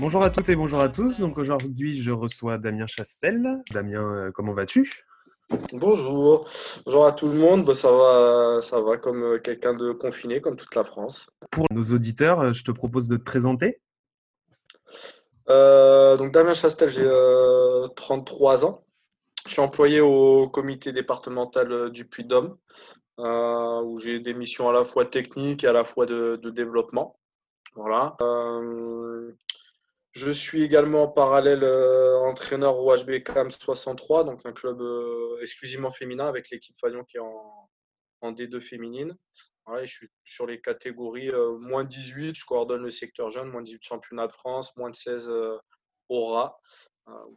Bonjour à toutes et bonjour à tous. Donc aujourd'hui, je reçois Damien Chastel. Damien, euh, comment vas-tu? Bonjour, bonjour à tout le monde. Bah, ça va, ça va comme euh, quelqu'un de confiné, comme toute la France. Pour nos auditeurs, euh, je te propose de te présenter. Euh, donc Damien Chastel, j'ai euh, 33 ans. Je suis employé au comité départemental du Puy-de-Dôme, euh, où j'ai des missions à la fois techniques et à la fois de, de développement. Voilà. Euh, je suis également en parallèle euh, entraîneur au HB CAM 63, donc un club euh, exclusivement féminin avec l'équipe Fagnon qui est en, en D2 féminine. Je suis sur les catégories euh, moins 18, je coordonne le secteur jeune, moins 18 championnat de France, moins de 16 euh, aura.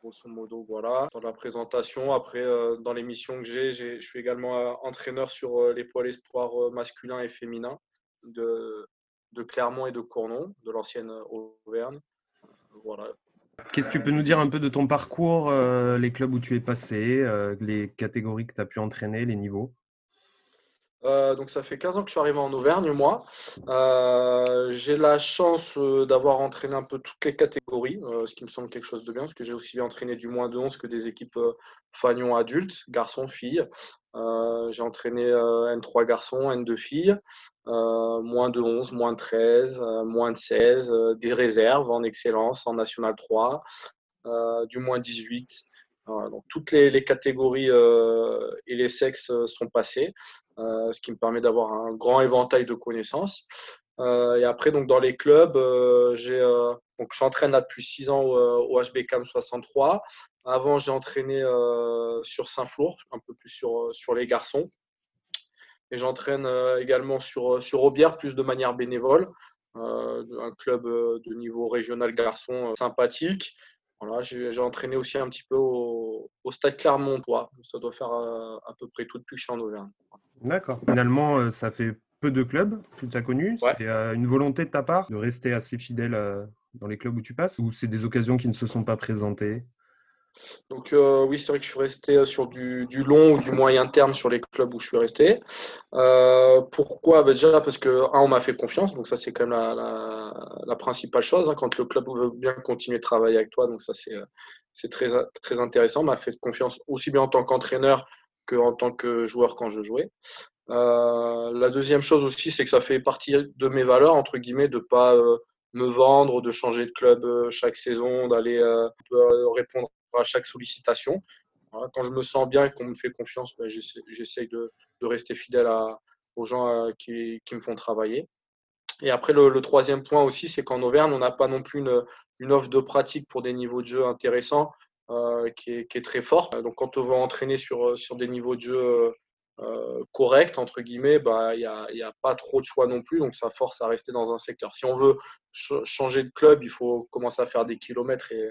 Grosso modo, voilà. Dans la présentation, après, dans les missions que j'ai, je suis également entraîneur sur les pôles espoirs masculins et féminins de, Clermont et de Cournon, de l'ancienne Auvergne. Voilà. Qu'est-ce que tu peux nous dire un peu de ton parcours, euh, les clubs où tu es passé, euh, les catégories que tu as pu entraîner, les niveaux? Euh, donc ça fait 15 ans que je suis arrivé en Auvergne, moi. Euh, j'ai la chance euh, d'avoir entraîné un peu toutes les catégories, ce qui me semble quelque chose de bien, parce que j'ai aussi entraîné du moins de 11 que des équipes Fagnon adultes, garçons, filles. J'ai entraîné euh, N3 garçons, N2 filles, euh, moins de 11, moins de 13, euh, moins de 16, euh, des réserves en excellence, en National 3, euh, du moins 18. Voilà, donc toutes les, catégories et les sexes sont passés ce qui me permet d'avoir un grand éventail de connaissances. Et après, donc, dans les clubs, j'ai, j'entraîne depuis 6 ans au, au HB CAM 63. Avant, j'ai entraîné sur Saint-Flour, un peu plus sur, sur les garçons. Et j'entraîne euh, également sur, sur Aubière, plus de manière bénévole. Euh, un club euh, de niveau régional garçon euh, sympathique. Voilà, j'ai, j'ai entraîné aussi un petit peu au, au Stade Clermontois. Ça doit faire euh, à peu près tout depuis que je suis en Auvergne. D'accord. Finalement, euh, ça fait peu de clubs que tu as connus. Ouais. C'est euh, une volonté de ta part de rester assez fidèle euh, dans les clubs où tu passes? Ou c'est des occasions qui ne se sont pas présentées? Donc euh, oui, c'est vrai que je suis resté euh, sur du, long ou du moyen terme sur les clubs où je suis resté. Euh, pourquoi? Bah, Déjà parce que, un, on m'a fait confiance, donc ça c'est quand même la, principale chose, hein, quand le club veut bien continuer de travailler avec toi, donc ça c'est très, très intéressant. M'a fait confiance aussi bien en tant qu'entraîneur qu'en tant que joueur quand je jouais. La deuxième chose aussi, c'est que ça fait partie de mes valeurs, entre guillemets, de pas me vendre, de changer de club chaque saison, d'aller euh, répondre à chaque sollicitation. Voilà, quand je me sens bien et qu'on me fait confiance, ben, j'essaye de, rester fidèle aux gens euh, qui, me font travailler. Et après, le, troisième point aussi, c'est qu'en Auvergne, on n'a pas non plus une, offre de pratique pour des niveaux de jeu intéressants euh, qui, est, très forte. Donc, quand on veut entraîner sur, sur des niveaux de jeu euh, euh, corrects, entre guillemets, bah, il n'y a, pas trop de choix non plus. Donc, ça force à rester dans un secteur. Si on veut ch- changer de club, il faut commencer à faire des kilomètres et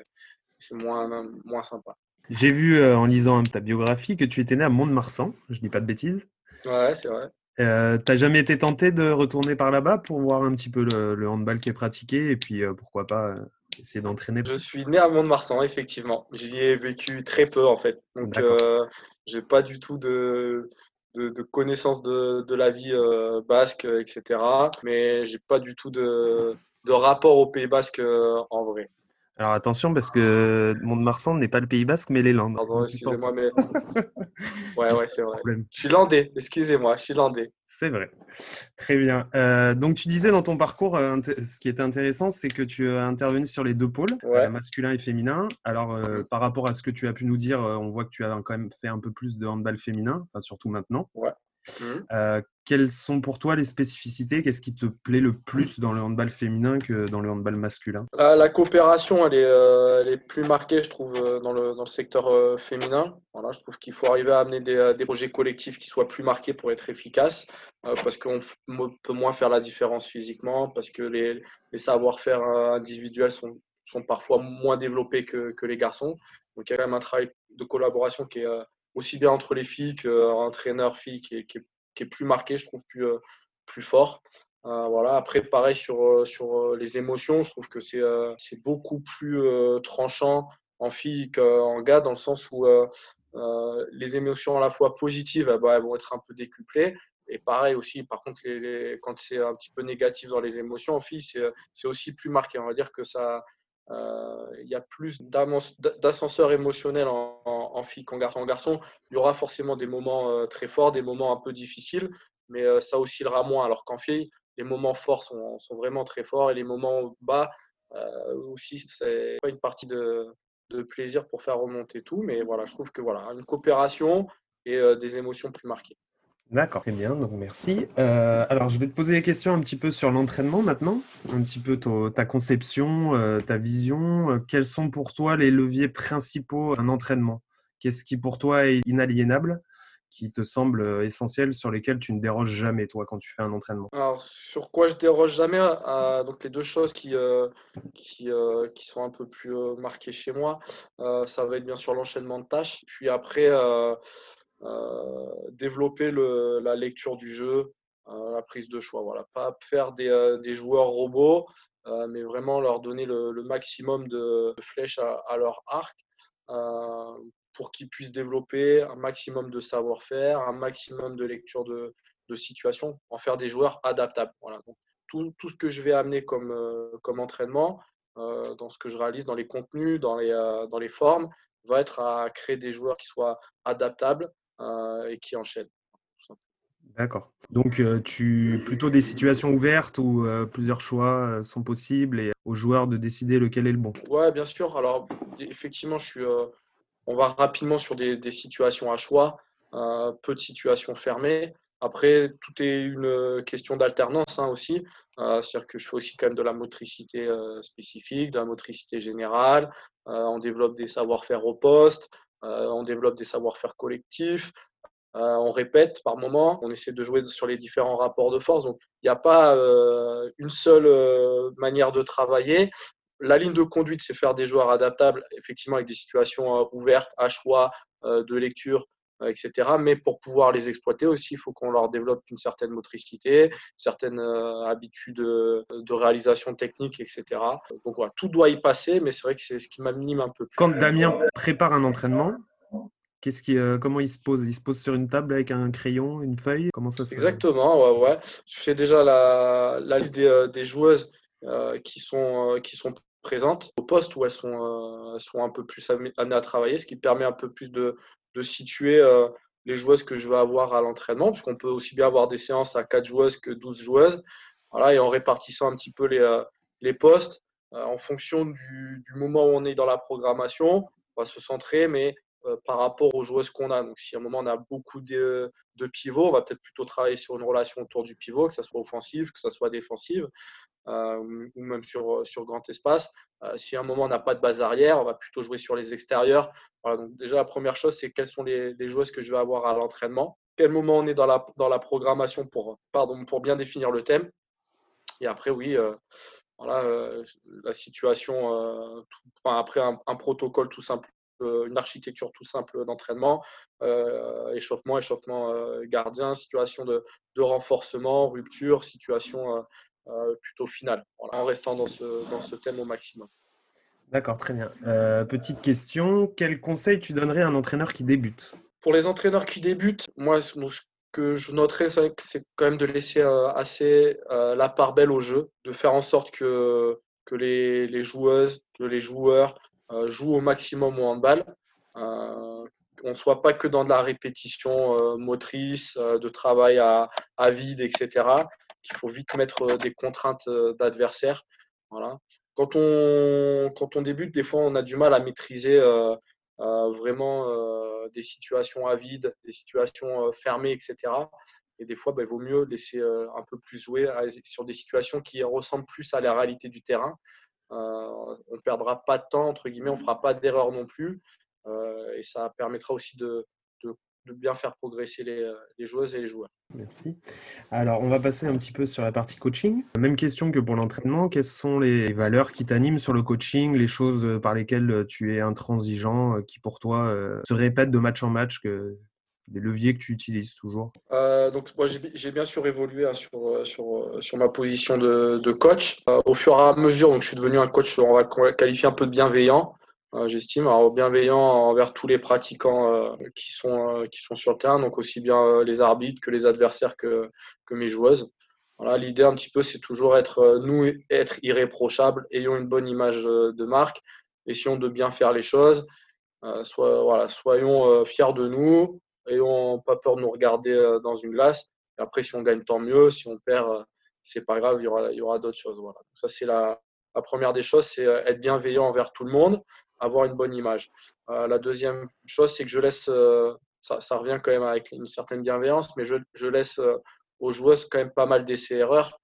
c'est moins, moins sympa. J'ai vu euh, en lisant ta biographie que tu étais né à Mont-de-Marsan, je dis pas de bêtises. Ouais, c'est vrai. Euh, T'as jamais été tenté de retourner par là-bas pour voir un petit peu le, le handball qui est pratiqué et puis euh, pourquoi pas euh, essayer d'entraîner? Je suis né à Mont-de-Marsan, effectivement. J'y ai vécu très peu, en fait. Donc, j'ai pas du tout de, de, de connaissance de, de la vie basque, etc. Mais j'ai pas du tout de, de rapport au Pays basque en vrai. Alors attention parce que Mont-de-Marsan n'est pas le Pays Basque mais les Landes. Pardon, excusez-moi, mais. Ouais, ouais, c'est vrai. Je suis landais, excusez-moi, je suis landais. C'est vrai. Très bien. Euh, donc, tu disais dans ton parcours, euh, ce qui était intéressant, c'est que tu as intervenu sur les deux pôles, Ouais. euh, masculin et féminin. Alors, euh, par rapport à ce que tu as pu nous dire, euh, on voit que tu as quand même fait un peu plus de handball féminin, enfin, surtout maintenant. Euh, quelles sont pour toi les spécificités? Qu'est-ce qui te plaît le plus dans le handball féminin que dans le handball masculin? La, la coopération, elle est, euh, elle est plus marquée, je trouve, dans le, dans le secteur euh, féminin. Voilà, je trouve qu'il faut arriver à amener des, des projets collectifs qui soient plus marqués pour être efficaces, euh, parce qu'on peut moins faire la différence physiquement, parce que les, les savoir-faire individuels sont sont parfois moins développés que, les garçons. Donc il y a quand même un travail de collaboration qui est aussi bien entre les filles qu'entraîneur-fille qui, qui, est plus marqué, je trouve, plus, plus fort. voilà. Après, pareil sur, sur les émotions, je trouve que c'est beaucoup plus tranchant en fille qu'en gars, dans le sens où les émotions à la fois positives, bah, elles vont être un peu décuplées, et pareil aussi, par contre, les, quand c'est un petit peu négatif dans les émotions, en fille, c'est aussi plus marqué. On va dire que ça, euh, il y a plus d'ascenseurs émotionnels en, fille qu'en garçon. En garçon, il y aura forcément des moments euh, très forts, des moments un peu difficiles, mais euh, ça oscillera moins. Alors qu'en fille, les moments forts sont, vraiment très forts et les moments bas aussi, c'est pas une partie de, plaisir pour faire remonter tout. Mais voilà, je trouve que voilà, une coopération et des émotions plus marquées. D'accord, très bien, donc merci. Euh, alors, je vais te poser des questions un petit peu sur l'entraînement maintenant, un petit peu ta conception, euh, ta vision. Euh, quels sont pour toi les leviers principaux d'un entraînement? Qu'est-ce qui pour toi est inaliénable, qui te semble essentiel, sur lesquels tu ne déroges jamais, toi, quand tu fais un entraînement? Alors, sur quoi je déroge jamais Donc, les deux choses qui, qui, qui, sont un peu plus marquées chez moi, ça va être bien sûr l'enchaînement de tâches. Puis après, euh, développer la lecture du jeu, euh, la prise de choix. Voilà. Pas faire des, euh, joueurs robots, mais vraiment leur donner le, maximum de, flèches à, leur arc pour qu'ils puissent développer un maximum de savoir-faire, un maximum de lecture de, situation, en faire des joueurs adaptables. Voilà. tout, ce que je vais amener comme, entraînement, dans ce que je réalise, dans les contenus, dans les, formes, va être à créer des joueurs qui soient adaptables, et qui enchaîne. D'accord. Donc, euh, tu plutôt des situations ouvertes où euh, plusieurs choix sont possibles et aux joueurs de décider lequel est le bon? Ouais, bien sûr. Alors, effectivement, je suis, on va rapidement sur des, situations à choix, peu de situations fermées. Après, tout est une question d'alternance hein, aussi. C'est-à-dire que je fais aussi quand même de la motricité spécifique, de la motricité générale. on développe des savoir-faire au poste. Euh, on développe des savoir-faire collectifs, euh, on répète par moment, on essaie de jouer sur les différents rapports de force. Donc, il n'y a pas euh, une seule manière de travailler. La ligne de conduite, c'est faire des joueurs adaptables, effectivement, avec des situations ouvertes, à choix, de lecture, etc. Mais pour pouvoir les exploiter aussi, il faut qu'on leur développe une certaine motricité, certaines habitudes de réalisation technique, etc. Donc voilà, tout doit y passer, mais c'est vrai que c'est ce qui m'anime un peu plus. Quand Damien prépare un entraînement, Qu'est-ce qui, comment il se pose? Il se pose sur une table avec un crayon, une feuille? Comment ça se Exactement, ouais, ouais. Je fais déjà la, liste des, joueuses qui, sont, qui sont présentes au poste où elles sont, elles sont un peu plus amenées à travailler, ce qui permet un peu plus de, de situer euh, les joueuses que je vais avoir à l'entraînement, puisqu'on peut aussi bien avoir des séances à 4 joueuses que 12 joueuses. Voilà, et en répartissant un petit peu les, euh, les postes euh, en fonction du, du, moment où on est dans la programmation, on va se centrer, mais par rapport aux joueuses qu'on a. Donc, si à un moment on a beaucoup de, pivots, on va peut-être plutôt travailler sur une relation autour du pivot, que ce soit offensive, que ce soit défensive. Euh, ou même sur, sur grand espace. Euh, si à un moment on n'a pas de base arrière, on va plutôt jouer sur les extérieurs. Déjà, la première chose, c'est quelles sont les, joueuses que je vais avoir à l'entraînement. Quel moment on est dans la, programmation pour, bien définir le thème. Et après, oui, euh, voilà, la situation, enfin, après un, un, protocole tout simple, une architecture tout simple d'entraînement, échauffement, échauffement gardien, situation de, de, renforcement, rupture, situation euh, plutôt final, en restant dans ce, dans ce thème au maximum. D'accord, très bien. Euh, petite question, quel conseil tu donnerais à un entraîneur qui débute? Pour les entraîneurs qui débutent, moi, ce que je noterais, c'est quand même de laisser euh, assez la part belle au jeu, de faire en sorte que, que les, les joueuses, que les joueurs jouent au maximum au handball. on ne soit pas que dans de la répétition motrice, de travail à, à vide, etc qu'il faut vite mettre euh, des contraintes euh, d'adversaire. Voilà. Quand, on, quand on débute, des fois, on a du mal à maîtriser euh, vraiment des situations à vide, des situations fermées, etc. Et des fois, bah, il vaut mieux laisser un peu plus jouer sur des situations qui ressemblent plus à la réalité du terrain. On ne perdra pas de temps, entre guillemets, on ne fera pas d'erreur non plus. et ça permettra aussi de, de de bien faire progresser les, les, joueuses et les joueurs. Merci. Alors, on va passer un petit peu sur la partie coaching. Même question que pour l'entraînement. Quelles sont les valeurs qui t'animent sur le coaching, les choses par lesquelles tu es intransigeant, qui pour toi se répètent de match en match, que, les leviers que tu utilises toujours euh, Donc, moi, j'ai bien sûr évolué hein, sur, euh, sur, euh, sur, ma position de, coach. au fur et à mesure, donc, je suis devenu un coach, on va qualifier un peu de bienveillant, j'estime. Bienveillant envers tous les pratiquants qui, sont, qui sont sur le terrain, donc aussi bien les arbitres que les adversaires que, que mes joueuses. L'idée, un petit peu, c'est toujours être, nous, être irréprochables, ayons une bonne image de marque, essayons de bien faire les choses. Soit, voilà, soyons fiers de nous, n'ayons pas peur de nous regarder euh, dans une glace. après, si on gagne, tant mieux. Si on perd, euh, c'est pas grave, il y aura, y aura d'autres choses. Voilà. ça, c'est la, première des choses, c'est euh, être bienveillant envers tout le monde, avoir une bonne image. la deuxième chose, c'est que je laisse, ça, revient quand même avec une certaine bienveillance, mais je, je laisse aux joueuses quand même pas mal d'essais-erreurs.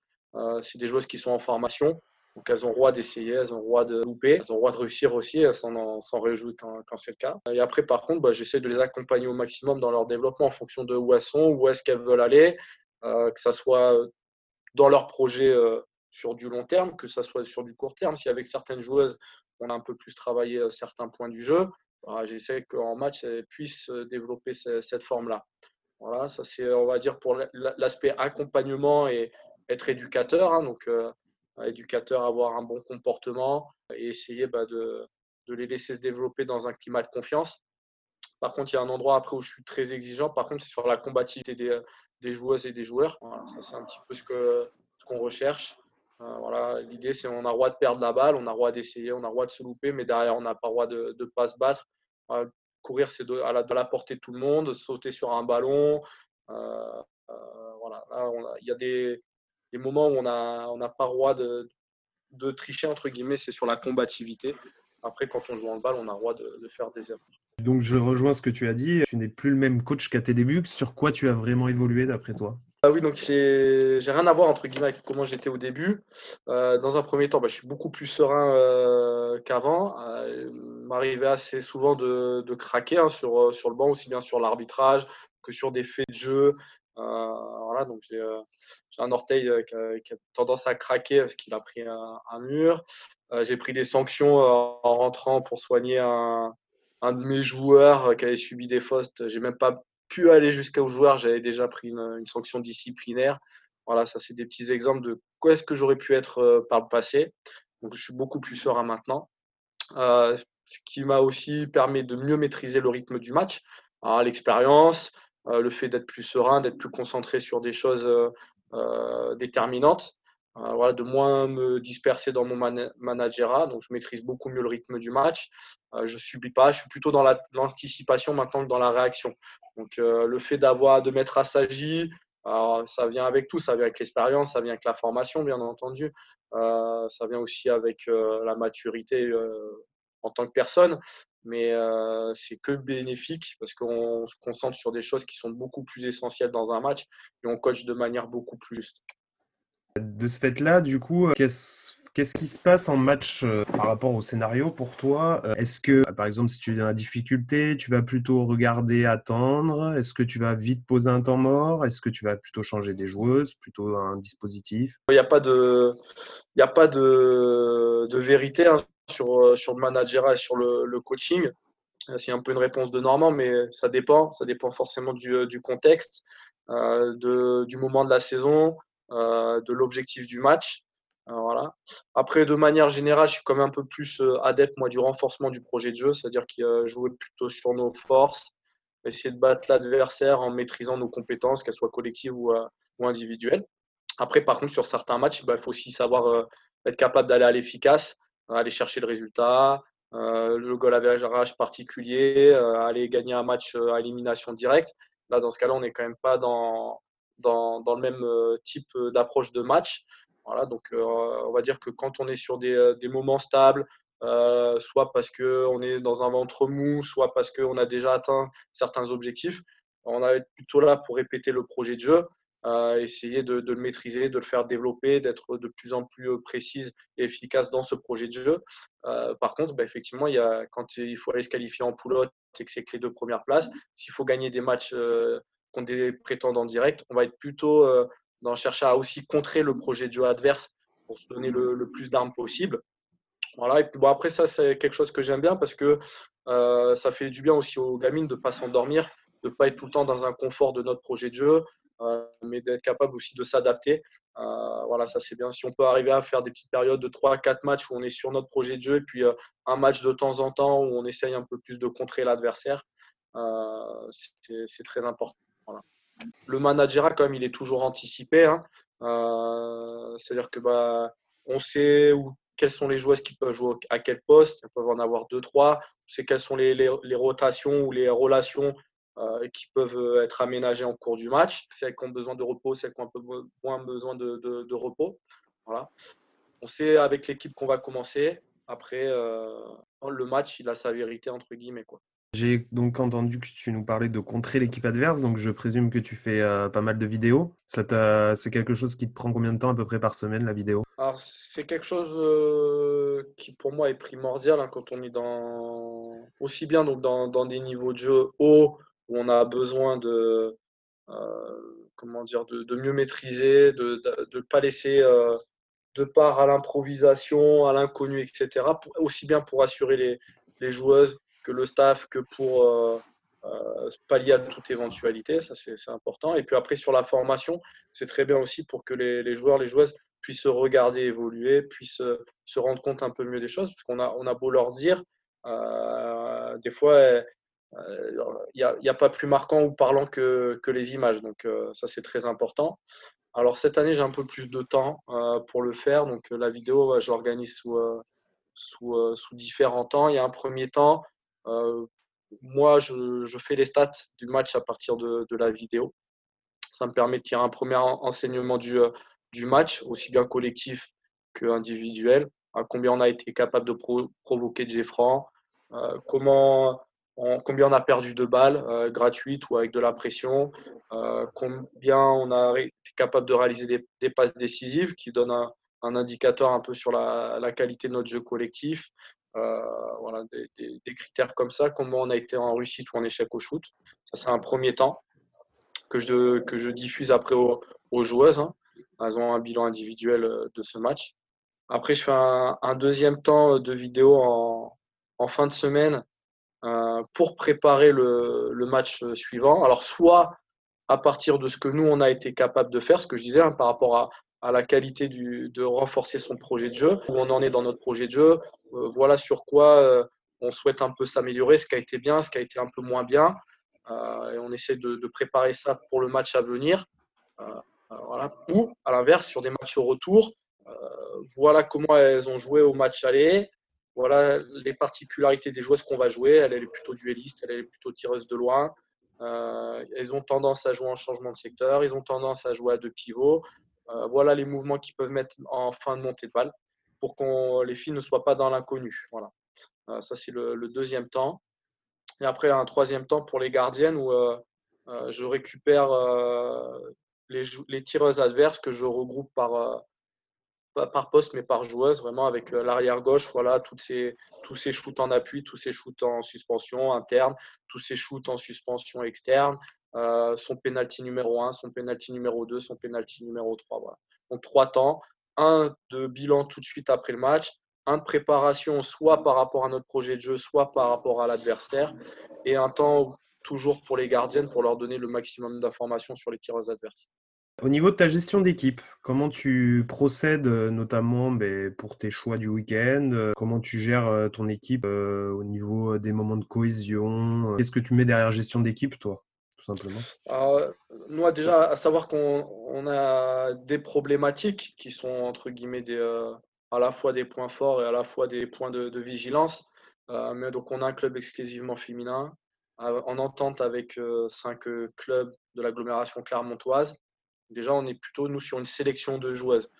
c'est des joueuses qui sont en formation. Donc elles ont droit d'essayer, elles ont le droit de louper, elles ont le droit de réussir aussi, elles s'en réjouissent quand, c'est le cas. Et après, par contre, bah, j'essaie de les accompagner au maximum dans leur développement en fonction de où elles sont, où est-ce qu'elles veulent aller, euh, que ce soit dans leur projet euh, sur du long terme, que ce soit sur du court terme. Si avec certaines joueuses, on a un peu plus travaillé euh, certains points du jeu, bah, j'essaie qu'en match, elles puissent développer cette forme-là. Voilà, ça c'est, on va dire, pour l'aspect accompagnement et être éducateur. Hein, donc, éducateur avoir un bon comportement et essayer bah, de, les laisser se développer dans un climat de confiance. Par contre, il y a un endroit après où je suis très exigeant. Par contre, c'est sur la combativité des, joueuses et des joueurs. c'est un petit peu ce qu'on recherche. Euh, voilà, L'idée, c'est on a droit de perdre la balle, on a droit d'essayer, on a droit de se louper, mais derrière, on n'a pas droit de ne pas se battre. Euh, courir, c'est à la, portée de tout le monde, sauter sur un ballon. Euh, voilà, il y a des, les moments où on n'a on pas le droit de, de tricher, entre guillemets, c'est sur la combativité. Après, quand on joue en balle, on a le droit de, de, faire des erreurs. Donc, je rejoins ce que tu as dit. Tu n'es plus le même coach qu'à tes débuts. Sur quoi tu as vraiment évolué d'après toi? Ah oui, donc j'ai rien à voir entre guillemets avec comment j'étais au début. Euh, dans un premier temps, bah, je suis beaucoup plus serein euh, qu'avant. Euh, il m'arrivait assez souvent de, de craquer hein, sur, sur le banc, aussi bien sur l'arbitrage que sur des faits de jeu, euh, voilà, donc j'ai euh, un orteil euh, qui a, tendance à craquer parce qu'il a pris un, mur. j'ai pris des sanctions en rentrant pour soigner un, de mes joueurs qui avait subi des fautes. J'ai même pas pu aller jusqu'au joueur, j'avais déjà pris une, sanction disciplinaire. Voilà, ça c'est des petits exemples de quoi est-ce que j'aurais pu être par le passé. Donc je suis beaucoup plus serein maintenant. ce qui m'a aussi permis de mieux maîtriser le rythme du match. L'expérience, euh, le fait d'être plus serein, d'être plus concentré sur des choses euh, euh, déterminantes. Voilà, de moins me disperser dans mon man managerat. Donc, je maîtrise beaucoup mieux le rythme du match. je ne subis pas. Je suis plutôt dans l'anticipation maintenant que dans la réaction. Donc, le fait d'avoir, de mettre à s'agir, ça vient avec tout. Ça vient avec l'expérience, ça vient avec la formation, bien entendu. ça vient aussi avec la maturité en tant que personne mais c'est que bénéfique parce qu'on se concentre sur des choses qui sont beaucoup plus essentielles dans un match et on coach de manière beaucoup plus juste. De ce fait-là, du coup, qu'est-ce Qu'est-ce qui se passe en match par rapport au scénario pour toi Est-ce que, par exemple, si tu es dans la difficulté, tu vas plutôt regarder, attendre? Est-ce que tu vas vite poser un temps mort? Est-ce que tu vas plutôt changer des joueuses, plutôt un dispositif? Il n'y a pas de, il a pas de, de vérité. Hein sur, euh, sur le manager et sur le, coaching. Euh, c'est un peu une réponse de Normand, mais ça dépend. Ça dépend forcément du, euh, du contexte, de, du moment de la saison, de l'objectif du match. voilà. Après, de manière générale, je suis quand même un peu plus adepte moi, du renforcement du projet de jeu, c'est-à-dire qu'il jouer plutôt sur nos forces, essayer de battre l'adversaire en maîtrisant nos compétences, qu'elles soient collectives ou, ou, individuelles. Après, par contre, sur certains matchs, bah, il faut aussi savoir être capable d'aller à l'efficace aller chercher le résultat, euh, le goal average particulier, euh, aller gagner un match euh, à élimination directe. Là, dans ce cas-là, on n'est quand même pas dans, dans, dans le même type d'approche de match. Voilà, donc on va dire que quand on est sur des, des moments stables, soit parce qu'on est dans un ventre mou, soit parce qu'on a déjà atteint certains objectifs, on va être plutôt là pour répéter le projet de jeu essayer de, le maîtriser, de le faire développer, d'être de plus en plus euh, précise et efficace dans ce projet de jeu. Euh, par contre, bah, effectivement, il y a, quand il faut aller se qualifier en poulotte c'est que c'est que les deux premières places. S'il faut gagner des matchs contre des prétendants directs, on va être plutôt dans chercher à aussi contrer le projet de jeu adverse pour se donner le, plus d'armes possible. Voilà. Et bon, après, ça, c'est quelque chose que j'aime bien parce que ça fait du bien aussi aux gamines de ne pas s'endormir, de ne pas être tout le temps dans un confort de notre projet de jeu, euh, mais d'être capable aussi de s'adapter. Euh, voilà, ça c'est bien. Si on peut arriver à faire des petites périodes de 3-4 matchs où on est sur notre projet de jeu et puis euh, un match de temps en temps où on essaye un peu plus de contrer l'adversaire, c'est très important. Le manager, quand même, il est toujours anticipé. Hein. C'est-à-dire que bah, on sait où, quelles sont les joueuses qui peuvent jouer à quel poste. Elles peuvent en avoir deux, trois. On sait quelles sont les rotations ou les relations euh, qui peuvent euh, être aménagées en cours du match. Celles qui ont besoin de repos, celles qui ont un peu moins besoin de, repos. Voilà. On sait avec l'équipe qu'on va commencer. Après, euh, le match, il a sa vérité, entre guillemets. Quoi. J'ai donc entendu que tu nous parlais de contrer l'équipe adverse, donc je présume que tu fais pas mal de vidéos. C'est quelque chose qui te prend combien de temps à peu près par semaine, la vidéo? Alors, c'est quelque chose qui pour moi est primordial hein, quand on est dans aussi bien donc dans, dans, des niveaux de jeu hauts où on a besoin de, euh, comment dire, de, mieux maîtriser, de ne pas laisser euh, de part à l'improvisation, à l'inconnu, etc. aussi bien pour assurer les, les, joueuses que le staff, que pour euh, pallier à toute éventualité. Ça, c'est important. Et puis après, sur la formation, c'est très bien aussi pour que les, les, joueurs, les joueuses puissent se regarder évoluer, puissent se rendre compte un peu mieux des choses. Parce qu'on a, on a beau leur dire, des fois, il euh, n'y a, pas plus marquant ou parlant que, que les images. Donc euh, ça, c'est très important. Alors cette année, j'ai un peu plus de temps euh, pour le faire. Donc la vidéo, je l'organise sous, sous, sous, différents temps. Il y a un premier temps. moi, je, je, fais les stats du match à partir de, de, la vidéo. Ça me permet de tirer un premier enseignement du, du match, aussi bien collectif qu'individuel. À combien on a été capable de provoquer de comment combien on a perdu de balles euh, gratuites ou avec de la pression, euh, combien on a été capable de réaliser des, passes décisives qui donnent un, indicateur un peu sur la, qualité de notre jeu collectif. Euh, voilà, des, critères comme ça, comment on a été en réussite ou en échec au shoot. Ça, c'est un premier temps que je, diffuse après aux, joueuses. Hein. Elles ont un bilan individuel de ce match. Après, je fais un, deuxième temps de vidéo en, fin de semaine euh, pour préparer le, match suivant. Alors, soit à partir de ce que nous, on a été capable de faire, ce que je disais, hein, par rapport à, la qualité de renforcer son projet de jeu, où on en est dans notre projet de jeu, euh, voilà sur quoi euh, on souhaite un peu s'améliorer, ce qui a été bien, ce qui a été un peu moins bien. et on essaie de, préparer ça pour le match à venir. voilà. Ou, à l'inverse, sur des matchs au retour, voilà comment elles ont joué au match aller, voilà les particularités des joueuses qu'on va jouer. Elle, est plutôt duelliste, elle est plutôt tireuse de loin. Euh, elles ont tendance à jouer en changement de secteur, ils ont tendance à jouer à deux pivots. Euh, voilà les mouvements qu'ils peuvent mettre en fin de montée de balle pour que les filles ne soient pas dans l'inconnu. Voilà. Euh, ça, c'est le, deuxième temps. Et après, un troisième temps pour les gardiennes où je récupère les, tireuses adverses que je regroupe par, pas par poste, mais par joueuse, vraiment avec euh, l'arrière gauche, voilà, toutes ces, tous ces shoots en appui, tous ces shoots en suspension interne, tous ces shoots en suspension externe, euh, son penalty numéro 1, son penalty numéro 2, son penalty numéro 3. Voilà. Donc trois temps, un de bilan tout de suite après le match, un de préparation soit par rapport à notre projet de jeu, soit par rapport à l'adversaire, et un temps toujours pour les gardiennes pour leur donner le maximum d'informations sur les tireurs adverses. Au niveau de ta gestion d'équipe, comment tu procèdes euh, notamment ben, pour tes choix du week-end euh, Comment tu gères euh, ton équipe au niveau des moments de cohésion Qu'est-ce que tu mets derrière gestion d'équipe, toi, tout simplement? Nous, déjà, à savoir qu'on a des problématiques qui sont, entre guillemets, à la fois des points forts et à la fois des points de, vigilance. mais donc, on a un club exclusivement féminin en entente avec cinq clubs de l'agglomération clermontoise. Déjà, on est plutôt, nous, sur une sélection de joueuses.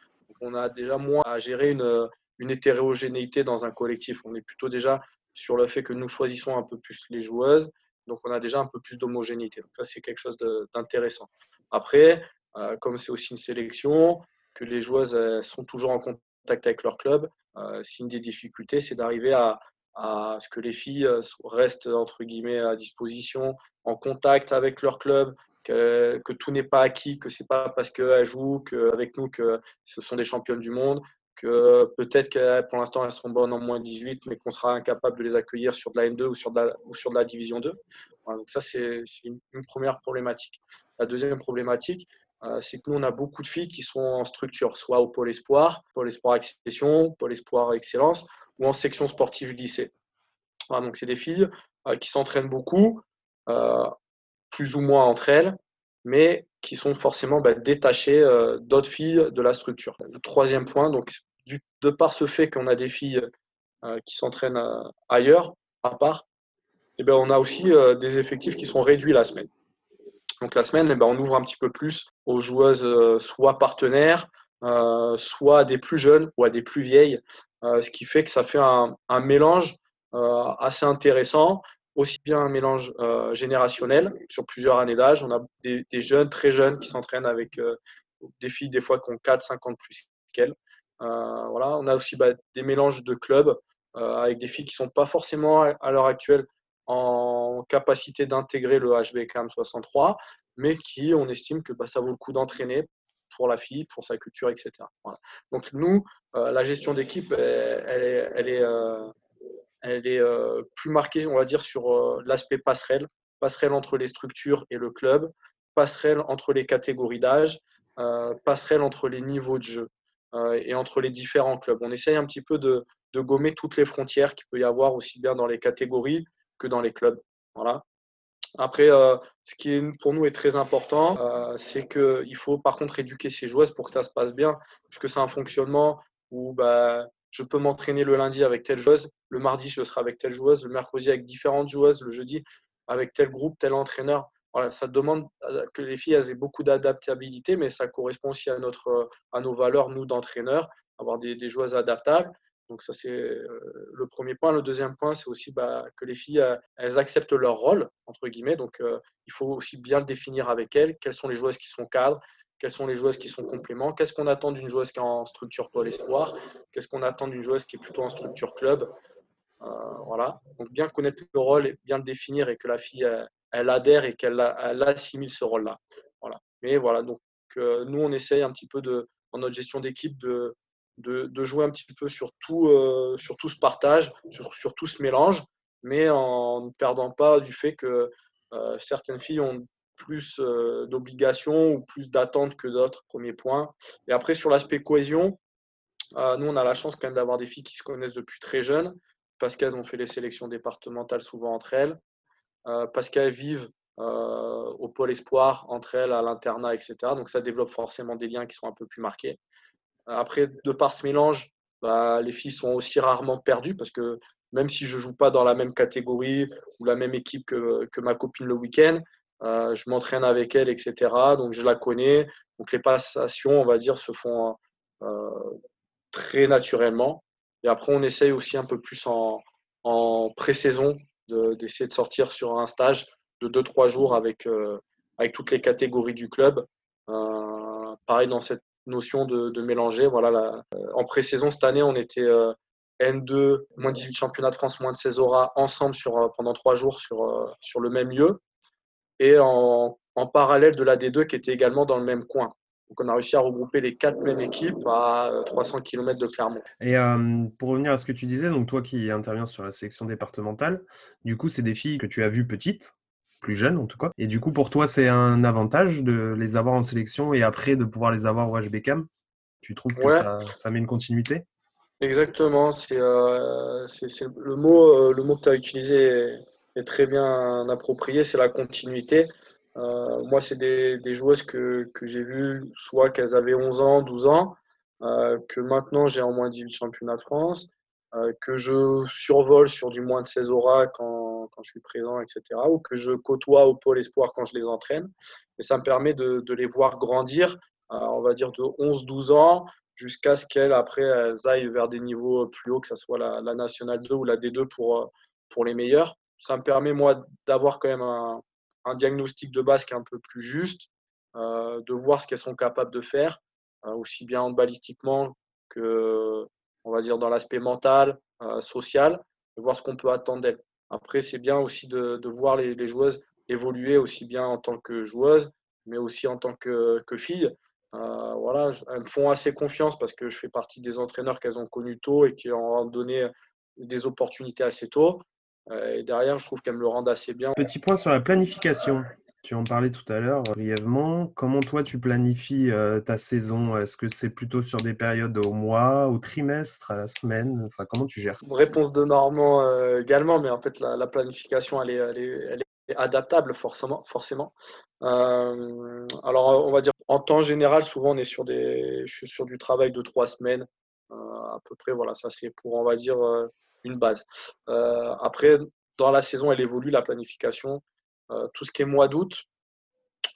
on a déjà moins à gérer une, une hétérogénéité dans un collectif. On est plutôt déjà sur le fait que nous choisissons un peu plus les joueuses. Donc, on a déjà un peu plus d'homogénéité. Donc, ça, c'est quelque chose d'intéressant. Après, euh, comme c'est aussi une sélection, que les joueuses sont toujours en contact avec leur club, euh, signe des difficultés, c'est d'arriver à, à ce que les filles restent entre guillemets à disposition, en contact avec leur club, que, tout n'est pas acquis, que c'est pas parce qu'elles jouent qu'avec nous que ce sont des championnes du monde, que peut-être que pour l'instant elles seront bonnes en moins 18, mais qu'on sera incapable de les accueillir sur de la N2 ou sur de la, Division 2. donc ça, c'est une, première problématique. La deuxième problématique, euh, c'est que nous, on a beaucoup de filles qui sont en structure, soit au pôle espoir, pôle espoir accession, pôle espoir excellence, ou en section sportive lycée. donc c'est des filles euh, qui s'entraînent beaucoup, euh, plus ou moins entre elles, mais qui sont forcément bah, détachées d'autres filles de la structure. Le troisième point, donc de par ce fait qu'on a des filles qui s'entraînent ailleurs, à part, eh ben, on a aussi des effectifs qui sont réduits la semaine. Donc la semaine, eh ben, on ouvre un petit peu plus aux joueuses euh, soit partenaires, euh, soit des plus jeunes ou à des plus vieilles, euh, ce qui fait que ça fait un, mélange assez intéressant, aussi bien un mélange générationnel sur plusieurs années d'âge. On a des, jeunes, très jeunes, qui s'entraînent avec des filles des fois qui ont 4, 5 ans de plus qu'elles. voilà. On a aussi bah, des mélanges de clubs avec des filles qui ne sont pas forcément à l'heure actuelle en capacité d'intégrer le HBKM 63, mais qui, on estime que bah, ça vaut le coup d'entraîner pour la fille, pour sa culture, etc. Donc nous, euh, la gestion d'équipe, elle, est, euh, elle est euh, plus marquée, on va dire, sur l'aspect passerelle, passerelle entre les structures et le club, passerelle entre les catégories d'âge, passerelle entre les niveaux de jeu et entre les différents clubs. On essaye un petit peu de, gommer toutes les frontières qu'il peut y avoir aussi bien dans les catégories que dans les clubs. Voilà. Après, euh, ce qui est, pour nous est très important, euh, c'est qu'il faut par contre éduquer ces joueuses pour que ça se passe bien, puisque c'est un fonctionnement où bah, je peux m'entraîner le lundi avec telle joueuse, le mardi je serai avec telle joueuse, le mercredi avec différentes joueuses, le jeudi avec tel groupe, tel entraîneur. Voilà, ça demande euh, que les filles aient beaucoup d'adaptabilité, mais ça correspond aussi à, notre, à nos valeurs, nous, d'entraîneurs, avoir des, joueuses adaptables. Donc ça, c'est euh, le premier point. Le deuxième point, c'est aussi bah, que les filles, euh, elles acceptent leur rôle, entre guillemets. Donc euh, il faut aussi bien le définir avec elles. Quelles sont les joueuses qui sont cadres Quelles sont les joueuses qui sont compléments? Qu'est-ce qu'on attend d'une joueuse qui est en structure pôle espoir Qu'est-ce qu'on attend d'une joueuse qui est plutôt en structure club? Voilà. Donc bien connaître le rôle et bien le définir et que la fille, elle, adhère et qu'elle assimile ce rôle-là. Voilà. Mais voilà, donc nous, on essaye un petit peu de, dans notre gestion d'équipe de de, jouer un petit peu sur tout, euh, sur tout ce partage, sur, tout ce mélange, mais en ne perdant pas du fait que euh, certaines filles ont plus euh, d'obligations ou plus d'attentes que d'autres, premier point. Et après, sur l'aspect cohésion, nous, on a la chance quand même d'avoir des filles qui se connaissent depuis très jeunes, parce qu'elles ont fait les sélections départementales souvent entre elles, parce qu'elles vivent au pôle espoir entre elles, à l'internat, etc. Donc ça développe forcément des liens qui sont un peu plus marqués. Après, de par ce mélange, bah, les filles sont aussi rarement perdues parce que même si je joue pas dans la même catégorie ou la même équipe que, ma copine le week-end, euh, je m'entraîne avec elle, etc. Donc je la connais. Donc les passations, on va dire, se font euh, très naturellement. Et après, on essaye aussi un peu plus en, pré-saison d'essayer de, sortir sur un stage de 2-3 jours avec, euh, avec toutes les catégories du club. pareil, dans cette notion de, mélanger. Voilà, en pré-saison, cette année, on était euh, N2, moins 18 championnats de France, moins de 16 auras, ensemble sur, pendant trois jours sur, sur le même lieu. Et en, parallèle de la D2 qui était également dans le même coin. Donc on a réussi à regrouper les quatre mêmes équipes à 300 km de Clermont. Et pour revenir à ce que tu disais, donc toi qui interviens sur la sélection départementale, du coup c'est des filles que tu as vues petites, plus jeunes en tout cas. Et du coup, pour toi, c'est un avantage de les avoir en sélection et après de pouvoir les avoir au HBCAM Tu trouves que ça, met une continuité? Exactement. C'est euh, le mot, euh, le mot que tu as utilisé est, très bien approprié, c'est la continuité. Euh, moi, c'est des, joueuses que, que j'ai vues soit qu'elles avaient 11 ans, 12 ans, que maintenant j'ai en moins 18 championnats de France, que je survole sur du moins de 16 auras quand, quand, je suis présent, etc. Ou que je côtoie au pôle espoir quand je les entraîne. Et ça me permet de, les voir grandir, euh, on va dire de 11-12 ans, jusqu'à ce qu'elles, après, aillent vers des niveaux plus hauts, que ce soit la, Nationale 2 ou la D2 pour, euh, pour les meilleurs. Ça me permet, moi, d'avoir quand même un, diagnostic de base qui est un peu plus juste, euh, de voir ce qu'elles sont capables de faire, aussi bien handballistiquement que, on va dire, dans l'aspect mental, social voir ce qu'on peut attendre d'elles. Après, c'est bien aussi de, voir les, joueuses évoluer aussi bien en tant que joueuses, mais aussi en tant que, que filles. Euh, voilà, elles me font assez confiance parce que je fais partie des entraîneurs qu'elles ont connus tôt et qui ont donné des opportunités assez tôt. Euh, et derrière, je trouve qu'elles me le rendent assez bien. Petit point sur la planification. Tu en parlais tout à l'heure brièvement. Comment toi tu planifies euh, ta saison? Est-ce que c'est plutôt sur des périodes au mois, au trimestre, à la semaine? Enfin, comment tu gères? Réponse de Normand également, mais en fait la, planification elle est, elle est, elle est adaptable forcément. forcément. alors on va dire en temps général, souvent, on est sur, des, je suis sur du travail de trois semaines, euh, à peu près. Voilà, ça c'est pour, on va dire, euh, base. Euh, après, dans la saison, elle évolue, la planification. tout ce qui est mois d'août,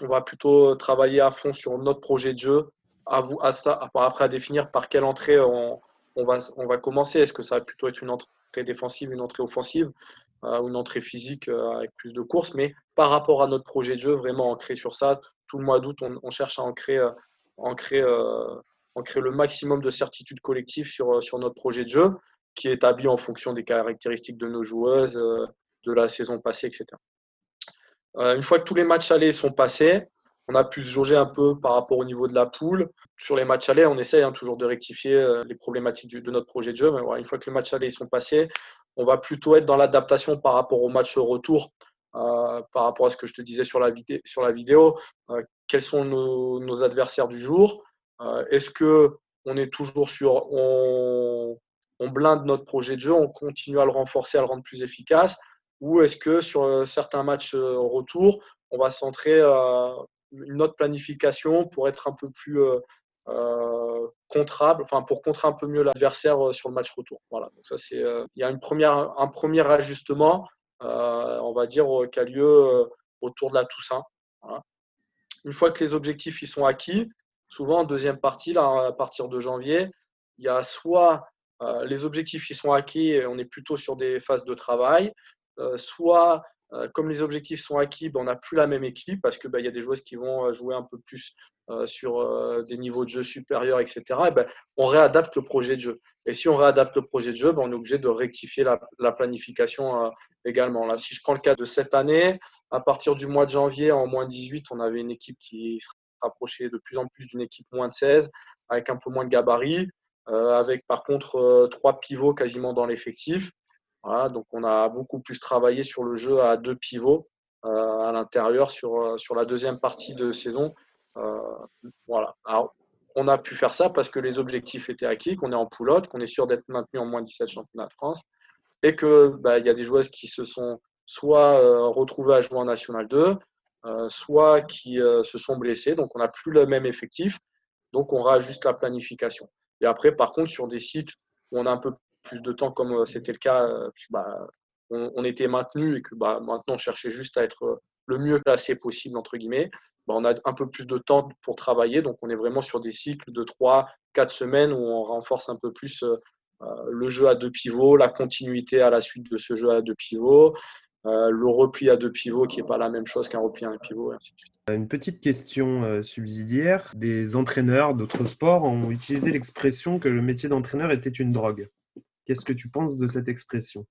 on va plutôt travailler à fond sur notre projet de jeu. À vous, à ça, après à définir par quelle entrée on, va, commencer. Est-ce que ça va plutôt être une entrée défensive, une entrée offensive ou une entrée physique avec plus de courses? Mais par rapport à notre projet de jeu, vraiment ancré sur ça, tout le mois d'août, on, cherche à ancrer, euh, euh, le maximum de certitude collective euh, sur notre projet de jeu, qui est établi en fonction des caractéristiques de nos joueuses, de la saison passée, etc. une fois que tous les matchs allés sont passés, on a pu se jauger un peu par rapport au niveau de la poule. Sur les matchs allés, on essaye hein, toujours de rectifier les problématiques de notre projet de jeu. Mais une fois que les matchs allés sont passés, on va plutôt être dans l'adaptation par rapport au match retour euh, par rapport à ce que je te disais sur la, vidéo, euh, quels sont nos, adversaires du jour euh, Est-ce que on est toujours sur, blinde notre projet de jeu, on continue à le renforcer, à le rendre plus efficace Ou est-ce que sur certains matchs retour, on va centrer une autre planification pour être un peu plus contrable, enfin pour contrer un peu mieux l'adversaire sur le match retour? Voilà. Donc ça c'est, il y a un premier ajustement euh, on va dire, euh, qui a lieu euh, autour de la Toussaint. Une fois que les objectifs ils sont acquis, souvent en deuxième partie, à partir de janvier, il y a soit les objectifs qui sont acquis et on est plutôt sur des phases de travail, soit euh, comme les objectifs sont acquis, ben, on n'a plus la même équipe parce qu'il ben, y a des joueuses qui vont euh, jouer un peu plus euh, sur des niveaux de jeu supérieurs, etc. Et ben, on réadapte le projet de jeu. Et si on réadapte le projet de jeu, ben, on est obligé de rectifier la, planification également. Là, si je prends le cas de cette année, à partir du mois de janvier, en moins 18, on avait une équipe qui se rapprochait de plus en plus d'une équipe moins de 16, avec un peu moins de gabarit, avec par contre trois pivots quasiment dans l'effectif donc on a beaucoup plus travaillé sur le jeu à deux pivots euh, à l'intérieur sur, euh, sur la deuxième partie de saison. Euh, voilà. on a pu faire ça parce que les objectifs étaient acquis, qu'on est en poulotte, qu'on est sûr d'être maintenu en moins 17 championnats de France et qu'il bah, y a des joueuses qui se sont soit retrouvées à jouer en National 2, soit qui se sont blessées. Donc, on n'a plus le même effectif. Donc, on rajuste la planification. Et après, par contre, sur des sites où on a un peu plus de temps comme euh, c'était le cas, euh, bah, on, était maintenu et que bah, maintenant on cherchait juste à être euh, le mieux placé possible, entre guillemets. Bah, on a un peu plus de temps pour travailler, donc on est vraiment sur des cycles de 3-4 semaines où on renforce un peu plus le jeu à deux pivots, la continuité à la suite de ce jeu à deux pivots, le repli à deux pivots qui n'est pas la même chose qu'un repli à un pivot, et ainsi de suite. Une petite question subsidiaire. Des entraîneurs d'autres sports ont utilisé l'expression que le métier d'entraîneur était une drogue. Qu'est-ce que tu penses de cette expression?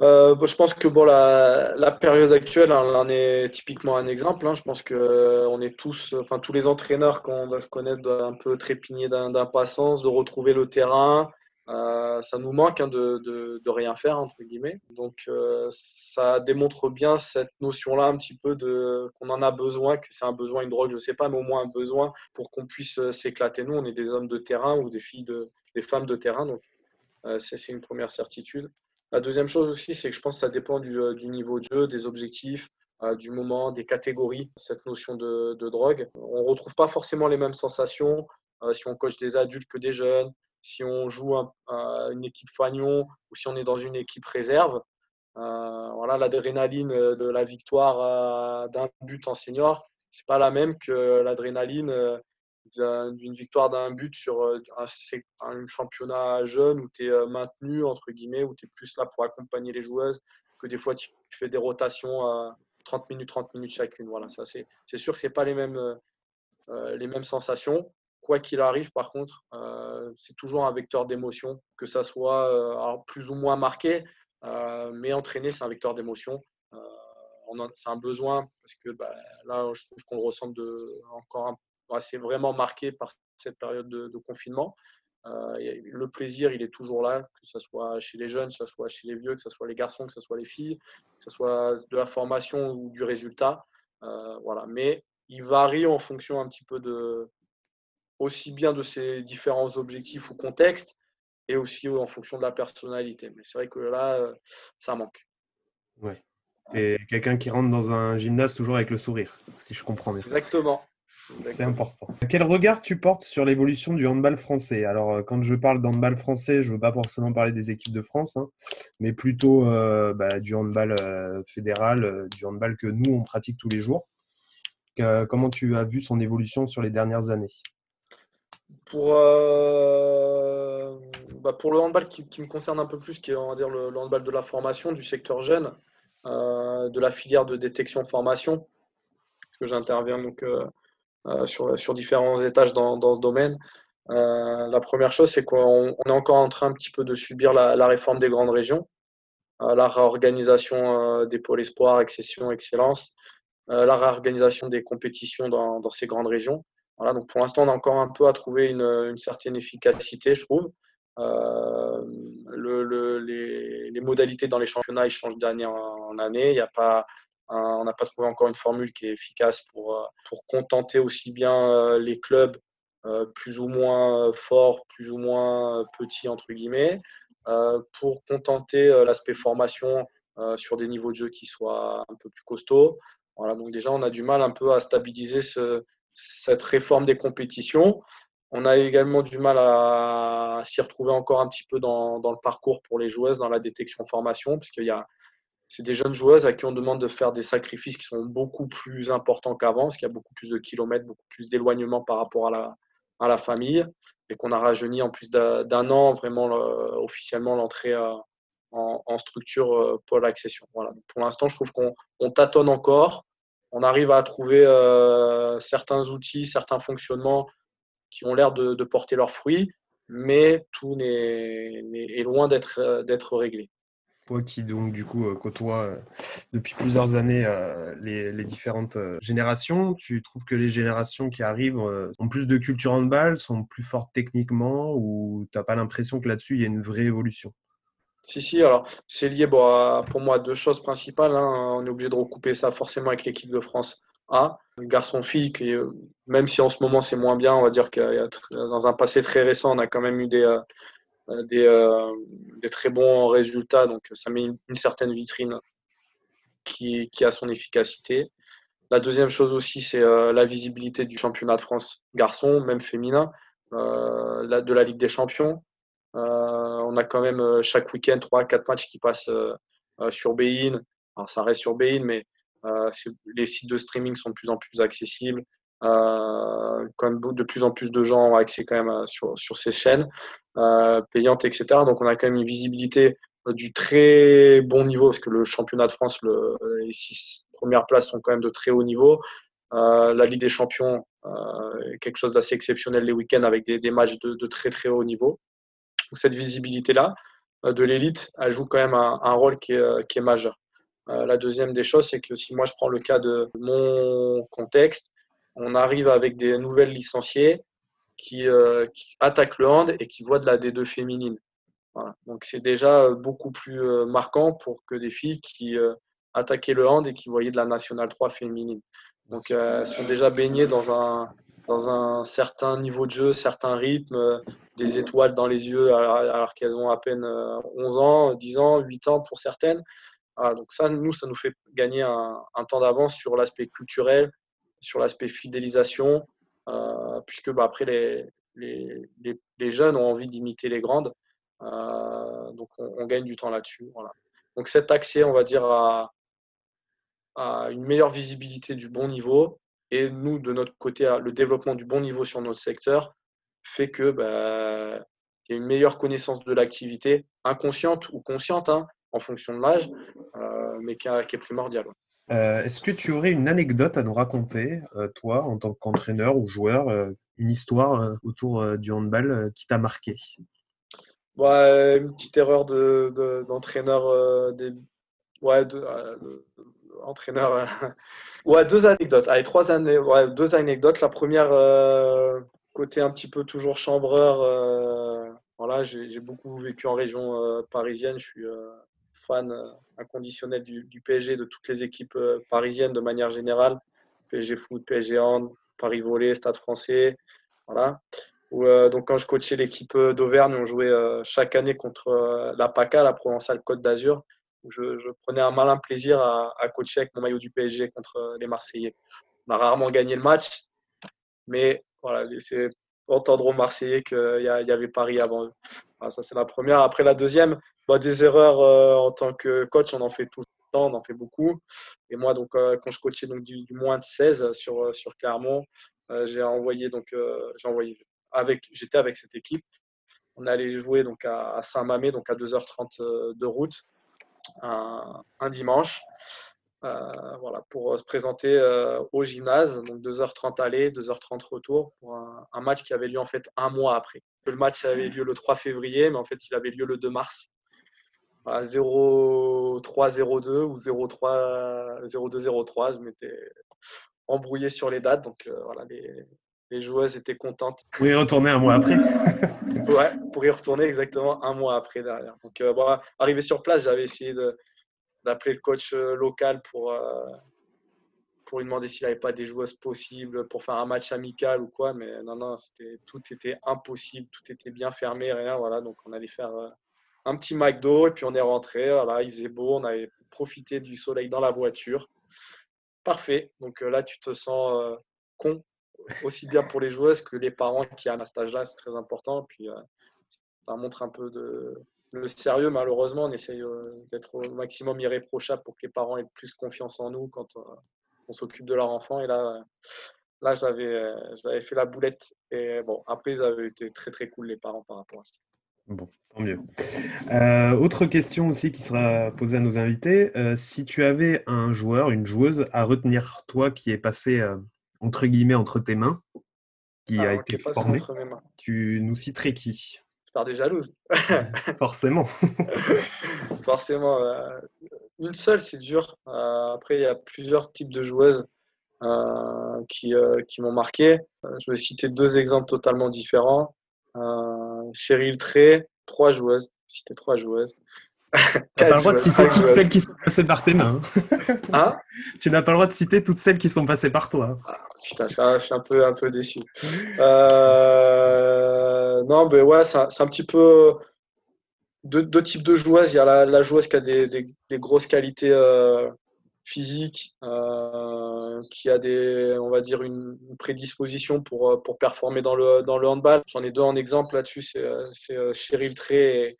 Euh, je pense que bon, la, période actuelle hein, en est typiquement un exemple. Hein. Je pense que euh, on est tous, enfin tous les entraîneurs qu'on va se connaître doivent un peu trépigner d'impatience de retrouver le terrain. Euh, ça nous manque hein, de, rien faire entre guillemets. Donc ça démontre bien cette notion-là un petit peu de qu'on en a besoin, que c'est un besoin, une drogue, je sais pas, mais au moins un besoin pour qu'on puisse s'éclater. Nous, on est des hommes de terrain ou des femmes de terrain, donc euh, c'est une première certitude. La deuxième chose aussi, c'est que je pense que ça dépend du, euh, niveau de jeu, des objectifs, euh, du moment, des catégories, cette notion de, drogue. On ne retrouve pas forcément les mêmes sensations si on coach des adultes que des jeunes, si on joue une équipe fagnon ou si on est dans une équipe réserve. voilà, l'adrénaline de la victoire d'un but en senior, c'est pas la même que l'adrénaline d'une victoire d'un but sur euh, un, championnat jeune où tu es euh, maintenu, entre guillemets, où tu es plus là pour accompagner les joueuses, que des fois tu fais des rotations à 30 minutes, 30 minutes chacune. Voilà, c'est sûr que ce pas les mêmes, euh, les mêmes sensations. Quoi qu'il arrive, par contre, c'est toujours un vecteur d'émotion, que ça soit plus ou moins marqué. mais entraîner, c'est un vecteur d'émotion. c'est un besoin parce que bah, là, je trouve qu'on le ressent de, encore c'est vraiment marqué par cette période de, confinement. le plaisir, il est toujours là, que ce soit chez les jeunes, que ce soit chez les vieux, que ce soit les garçons, que ce soit les filles, que ce soit de la formation ou du résultat. voilà. Mais il varie en fonction un petit peu de, aussi bien de ses différents objectifs ou contextes, et aussi en fonction de la personnalité. Mais c'est vrai que là, euh, ça manque. Ouais. Et quelqu'un qui rentre dans un gymnase toujours avec le sourire, si je comprends bien. Exactement. C'est important. Quel regard tu portes sur l'évolution du handball français? Alors, euh, quand je parle d'handball français, je ne veux pas forcément parler des équipes de France, hein, mais plutôt euh, bah, du handball fédéral, du handball que nous, on pratique tous les jours. comment tu as vu son évolution sur les dernières années? Pour, euh, bah, pour le handball qui, me concerne un peu plus, qui est on va dire, le, handball de la formation, du secteur jeune, euh, de la filière de détection-formation, parce que j'interviens donc euh, sur, sur différents étages dans, dans ce domaine. la première chose, c'est qu'on est encore en train un petit peu de subir la, réforme des grandes régions, la réorganisation des pôles espoir, accession, excellence, la réorganisation des compétitions dans, dans ces grandes régions donc pour l'instant, on a encore un peu à trouver une, certaine efficacité, je trouve. Euh, les, modalités dans les championnats ils changent d'année en année. Il y a pas, on n'a pas trouvé encore une formule qui est efficace pour, euh, pour contenter aussi bien euh, les clubs plus ou moins forts, plus ou moins petits, entre guillemets, pour contenter l'aspect formation sur des niveaux de jeu qui soient un peu plus costauds. Voilà, donc déjà, on a du mal un peu à stabiliser ce, cette réforme des compétitions. On a également du mal à s'y retrouver encore un petit peu dans, le parcours pour les joueuses, dans la détection formation, puisqu'il y a c'est des jeunes joueuses à qui on demande de faire des sacrifices qui sont beaucoup plus importants qu'avant, parce qu'il y a beaucoup plus de kilomètres, beaucoup plus d'éloignement par rapport à la, famille, et qu'on a rajeuni en plus d'un an vraiment officiellement l'entrée euh, en, structure euh, pour l'accession. Voilà. Pour l'instant, je trouve qu'on tâtonne encore on arrive à trouver euh, certains outils, certains fonctionnements qui ont l'air de, porter leurs fruits, mais tout est, loin euh, d'être réglé. Toi qui donc du coup euh, côtoie depuis plusieurs années les, différentes générations, tu trouves que les générations qui arrivent ont plus de culture handball, sont plus fortes techniquement, ou tu n'as pas l'impression que là-dessus il y a une vraie évolution? Si, si, alors c'est lié pour moi à deux choses principales. Hein. On est obligé de recouper ça forcément avec l'équipe de France A. Garçon-fille, euh, même si en ce moment c'est moins bien, on va dire que dans un passé très récent, on a quand même eu des, euh, euh, des, très bons résultats. Donc ça met une, certaine vitrine qui, qui, a son efficacité. La deuxième chose aussi, c'est la visibilité du championnat de France garçon, même féminin, de la Ligue des Champions. Euh, on a quand même euh, chaque week-end 3-4 matchs qui passent euh, sur Bein. Alors, ça reste sur Bein, mais les sites de streaming sont de plus en plus accessibles. Euh, quand de plus en plus de gens ont accès quand même sur, ces chaînes payantes, etc. Donc on a quand même une visibilité du très bon niveau, parce que le championnat de France, le, les six premières places sont quand même de très haut niveau. la Ligue des Champions, quelque chose d'assez exceptionnel les week-ends avec des, matchs de, très très haut niveau cette visibilité-là euh, de l'élite, elle joue quand même un, rôle qui est, euh, majeur. Euh, la deuxième des choses, c'est que si moi je prends le cas de mon contexte, on arrive avec des nouvelles licenciées qui, attaquent le hand et qui voient de la D2 féminine. Donc c'est déjà beaucoup plus marquant pour que des filles qui attaquaient le hand et qui voyaient de la Nationale 3 féminine. Donc elles sont déjà baignées dans un, dans un certain niveau de jeu, certains rythmes, des étoiles dans les yeux alors, qu'elles ont à peine 11 euh, ans, 10 ans, 8 ans pour certaines. donc ça, nous, ça nous fait gagner un, temps d'avance sur l'aspect culturel, sur l'aspect fidélisation, euh, puisque bah, après, les, les, les, jeunes ont envie d'imiter les grandes. Euh, donc on, gagne du temps là-dessus. Donc cet accès, on va dire, à, à une meilleure visibilité du bon niveau, et nous, de notre côté, le développement du bon niveau sur notre secteur fait que bah, y a une meilleure connaissance de l'activité, inconsciente ou consciente, hein, en fonction de l'âge, euh, mais qui, est primordiale. Euh, est-ce que tu aurais une anecdote à nous raconter, euh, toi, en tant qu'entraîneur ou joueur, une histoire autour du handball qui t'a marqué? Ouais, une petite erreur d'entraîneur. De, des... Ouais, de, entraîneur. ouais, deux anecdotes. Allez, trois années. Ouais, deux anecdotes. La première, côté un petit peu toujours chambreur. voilà, j'ai beaucoup vécu en région parisienne. Je suis fan inconditionnel du, PSG, de toutes les équipes parisiennes de manière générale. PSG Foot, PSG Hand, Paris Volley, Stade français. Voilà. Euh, donc quand je coachais l'équipe euh, d'Auvergne, on jouait euh, chaque année contre la PACA, la Provençale Côte d'Azur. Je, je, prenais un malin plaisir à, coacher avec mon maillot du PSG contre les Marseillais. On a rarement gagné le match, mais voilà, c'est entendre aux Marseillais qu'il y, avait Paris avant eux. ça, c'est la première. Après, la deuxième, bah, des erreurs en tant que coach, on en fait tout le temps, on en fait beaucoup. Et moi, donc, quand je coachais donc, du, moins de 16 sur, sur Clermont, j'ai envoyé, donc, j'ai envoyé avec, j'étais avec cette équipe. On allait jouer donc à, Saint-Mamé, donc à 2h30 euh, de route, un, dimanche. Euh, voilà, pour se présenter euh, au gymnase, donc 2h30 aller, 2h30 retour, pour un, match qui avait lieu en fait un mois après. Le match avait lieu le 3 février, mais en fait il avait lieu le 2 mars. 0-3-0-2 ou 0-3-0-2-0-3, je m'étais embrouillé sur les dates, donc voilà, les, les joueuses étaient contentes. Pour y retourner un mois après Ouais, pour y retourner exactement un mois après derrière. Donc, euh, bon, arrivé sur place, j'avais essayé d'appeler le coach euh, local pour, euh, pour lui demander s'il n'avait pas des joueuses possibles pour faire un match amical ou quoi. Mais non, non, tout était impossible, tout était bien fermé, rien. Voilà, donc on allait faire un petit McDo et puis on est rentré. Voilà, il faisait beau, on avait profité du soleil dans la voiture. Parfait. Donc là, tu te sens con aussi bien pour les joueuses que les parents qui à un stage-là, c'est très important. Puis euh, ça montre un peu de le sérieux. Malheureusement, on essaye euh, d'être au maximum irréprochable pour que les parents aient plus confiance en nous quand euh, on s'occupe de leur enfant. Et là, là j'avais, j'avais fait la boulette. Et bon, après, ils avaient été très très cool les parents par rapport à ça. Bon, tant mieux. autre question aussi qui sera posée à nos invités. si tu avais un joueur, une joueuse à retenir, toi qui est passé entre guillemets, entre tes mains, qui ah, a été formé, tu nous citerais qui? Je pars des jalouses. Forcément. Forcément. Euh, une seule, c'est dur. Euh, après, il y a plusieurs types de joueuses euh, qui, qui m'ont marqué. je vais citer deux exemples totalement différents. Cheryl Trey, trois joueuses. Citer trois joueuses. Tu n'as pas le droit de citer toutes celles qui sont passées par tes mains. Hein? hein? Tu n'as pas le droit de citer toutes celles qui sont passées par toi. Ah, putain, je suis un peu, un peu déçu. Euh, non, mais ouais, c'est un, petit peu deux, deux, types de joueuses. Il y a la, joueuse qui a des, des, grosses qualités euh, physiques, euh, qui a des, on va dire, une, prédisposition pour, pour performer dans le, dans le handball. J'en ai deux en exemple là-dessus. C'est Cheryl Trey et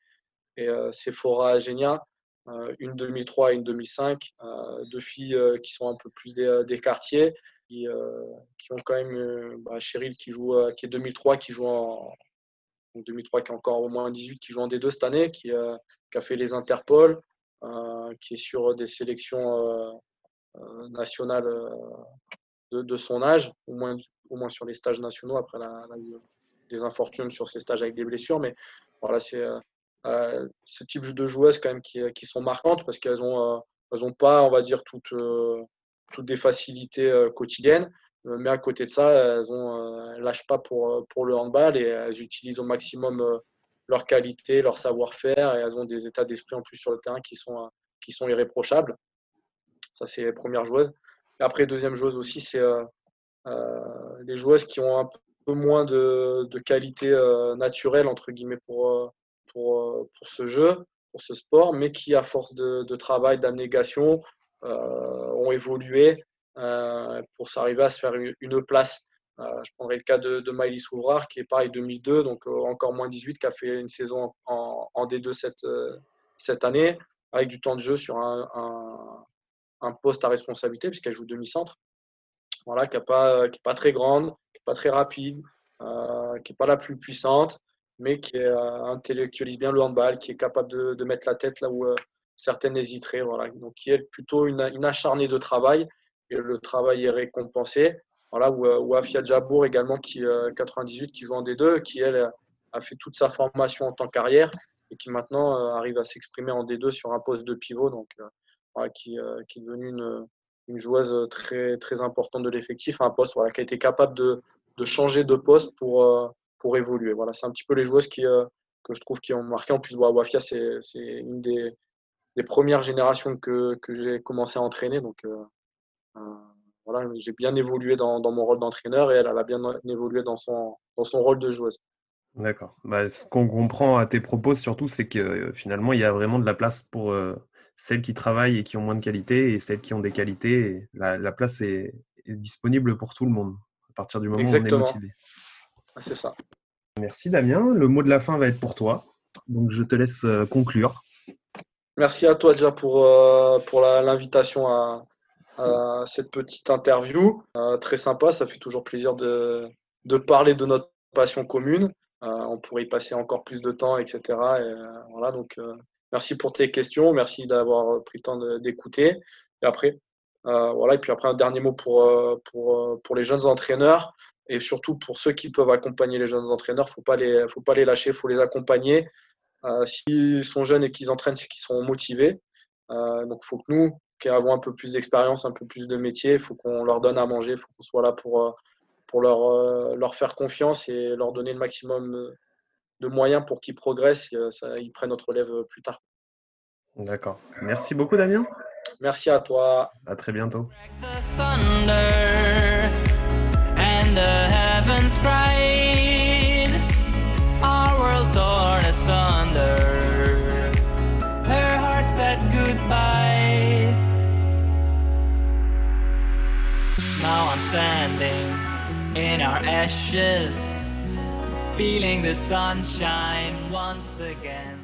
euh, Sephora Genia, euh, une 2003 et une 2005, euh, deux filles qui sont un peu plus des, quartiers, qui, ont quand même bah, Cheryl qui joue, qui est 2003, qui joue en, 2003 qui est encore au moins 18, qui joue en D2 cette année, qui, a fait les Interpol, qui est sur des sélections nationales de, son âge, au moins, moins sur les stages nationaux. Après, des infortunes sur ses stages avec des blessures, mais voilà, c'est ce type de joueuses quand même qui, qui sont marquantes parce qu'elles ont, euh, elles ont pas, on va dire, toutes, euh, toutes des facilités quotidiennes. Mais à côté de ça, elles ont, lâchent pas pour, pour le handball et elles utilisent au maximum leur qualité, leur savoir-faire et elles ont des états d'esprit en plus sur le terrain qui sont, qui sont irréprochables. Ça, c'est les premières joueuses. Après, deuxième joueuse aussi, c'est les joueuses qui ont un peu moins de, de qualité naturelle, entre guillemets, pour, pour, euh, pour ce jeu, pour ce sport, mais qui, à force de, travail, d'abnégation, euh, ont évolué euh, pour s'arriver à se faire une, place. je prendrai le cas de, de Miley Souvrard, qui est pareil 2002, donc encore moins 18, qui a fait une saison en, en D2 cette, année, avec du temps de jeu sur un, poste à responsabilité, puisqu'elle joue demi-centre. Voilà, qui n'est pas, pas très grande, qui n'est pas très rapide, qui n'est pas la plus puissante, mais qui euh, intellectualise bien le handball, qui est capable de, mettre la tête là où euh, certaines hésiteraient. Voilà. Donc, qui est plutôt une, acharnée de travail et le travail est récompensé. Voilà, ou, euh, Afia Jabour également, qui 98, qui joue en D2, qui elle a fait toute sa formation en tant qu'arrière et qui maintenant arrive à s'exprimer en D2 sur un poste de pivot, donc qui, qui, est devenue une, une, joueuse très, très importante de l'effectif, un poste voilà, qui a été capable de, de changer de poste pour, pour évoluer. Voilà, c'est un petit peu les joueuses qui, que je trouve qui ont marqué. En plus, Wafia, c'est une des, des, premières générations que, que j'ai commencé à entraîner. Donc, voilà, j'ai bien évolué dans, dans mon rôle d'entraîneur et elle, elle, a bien évolué dans son, dans son rôle de joueuse. D'accord. Bah, ce qu'on comprend à tes propos, surtout, c'est que euh, finalement, il y a vraiment de la place pour euh, celles qui travaillent et qui ont moins de qualité et celles qui ont des qualités. La, la, place est, est, disponible pour tout le monde à partir du moment Exactement. où on est motivé. C'est ça. Merci Damien. Le mot de la fin va être pour toi. Donc je te laisse euh, conclure. Merci à toi déjà pour, pour l'invitation à, à, cette petite interview. très sympa, ça fait toujours plaisir de, de parler de notre passion commune. Euh, on pourrait y passer encore plus de temps, etc. Et, euh, voilà, donc euh, merci pour tes questions, merci d'avoir pris le temps d'écouter. Et après, voilà, et puis après un dernier mot pour, pour, pour les jeunes entraîneurs et surtout pour ceux qui peuvent accompagner les jeunes entraîneurs, faut pas les, faut pas les lâcher, faut les accompagner. Euh, S'ils sont jeunes et qu'ils entraînent, c'est qu'ils sont motivés. Euh, donc, il faut que nous, qui avons un peu plus d'expérience, un peu plus de métier, il faut qu'on leur donne à manger, il faut qu'on soit là pour, pour leur, euh, leur faire confiance et leur donner le maximum de moyens pour qu'ils progressent et ça, ils prennent notre relève plus tard. D'accord. Merci beaucoup, Damien. Merci à toi. À très bientôt. Ocean's pride, our world torn asunder. Her heart said goodbye. Now I'm standing in our ashes, feeling the sunshine once again.